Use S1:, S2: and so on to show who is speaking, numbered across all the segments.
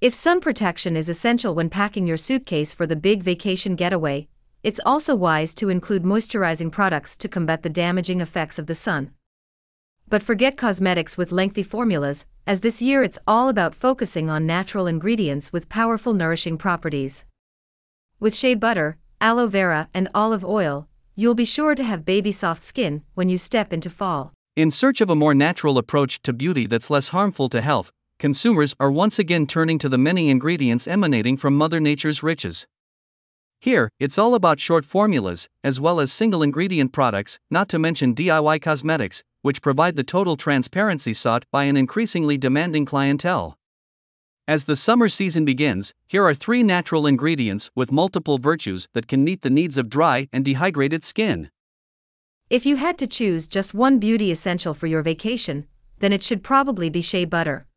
S1: If sun protection is essential when packing your suitcase for the big vacation getaway, it's also wise to include moisturizing products to combat the damaging effects of the sun. But forget cosmetics with lengthy formulas, as this year it's all about focusing on natural ingredients with powerful nourishing properties. With shea butter, aloe vera, and olive oil, you'll be sure to have baby soft skin when you step into fall.
S2: In search of a more natural approach to beauty that's less harmful to health, consumers are once again turning to the many ingredients emanating from Mother Nature's riches. Here, it's all about short formulas, as well as single ingredient products, not to mention DIY cosmetics, which provide the total transparency sought by an increasingly demanding clientele. As the summer season begins, here are three natural ingredients with multiple virtues that can meet the needs of dry and dehydrated skin.
S1: If you had to choose just one beauty essential for your vacation, then it should probably be shea butter.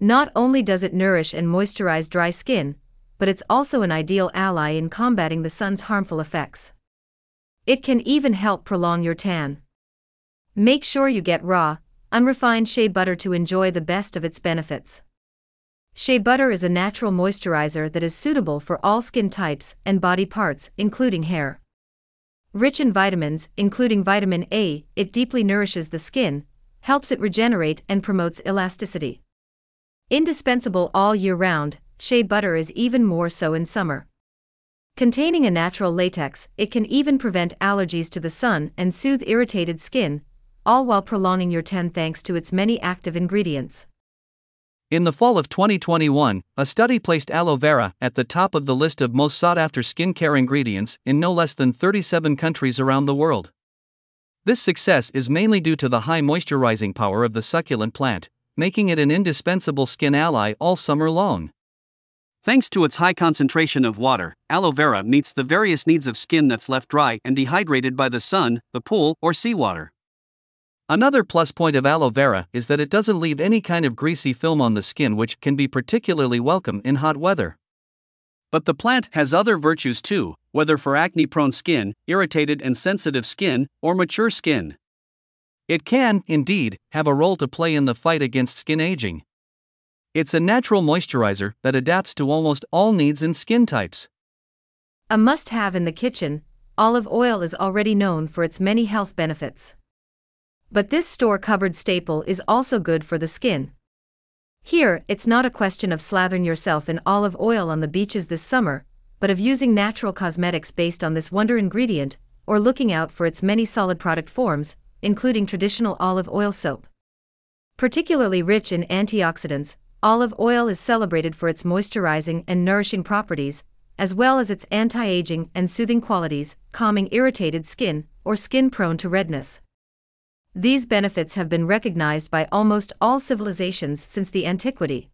S1: Not only does it nourish and moisturize dry skin, but it's also an ideal ally in combating the sun's harmful effects. It can even help prolong your tan. Make sure you get raw, unrefined shea butter to enjoy the best of its benefits. Shea butter is a natural moisturizer that is suitable for all skin types and body parts, including hair. Rich in vitamins, including vitamin A, it deeply nourishes the skin, helps it regenerate, and promotes elasticity. Indispensable all year round, shea butter is even more so in summer. Containing a natural latex, it can even prevent allergies to the sun and soothe irritated skin, all while prolonging your tan thanks to its many active ingredients.
S2: In the fall of 2021, a study placed aloe vera at the top of the list of most sought after skincare ingredients in no less than 37 countries around the world. This success is mainly due to the high moisturizing power of the succulent plant, making it an indispensable skin ally all summer long. Thanks to its high concentration of water, aloe vera meets the various needs of skin that's left dry and dehydrated by the sun, the pool, or seawater. Another plus point of aloe vera is that it doesn't leave any kind of greasy film on the skin, which can be particularly welcome in hot weather. But the plant has other virtues too, whether for acne prone skin, irritated and sensitive skin, or mature skin. It can, indeed, have a role to play in the fight against skin aging. It's a natural moisturizer that adapts to almost all needs and skin types.
S1: A must have in the kitchen, olive oil is already known for its many health benefits. But this store cupboard staple is also good for the skin. Here, it's not a question of slathering yourself in olive oil on the beaches this summer, but of using natural cosmetics based on this wonder ingredient, or looking out for its many solid product forms, including traditional olive oil soap. Particularly rich in antioxidants, olive oil is celebrated for its moisturizing and nourishing properties, as well as its anti aging and soothing qualities, calming irritated skin or skin prone to redness. These benefits have been recognized by almost all civilizations since the antiquity.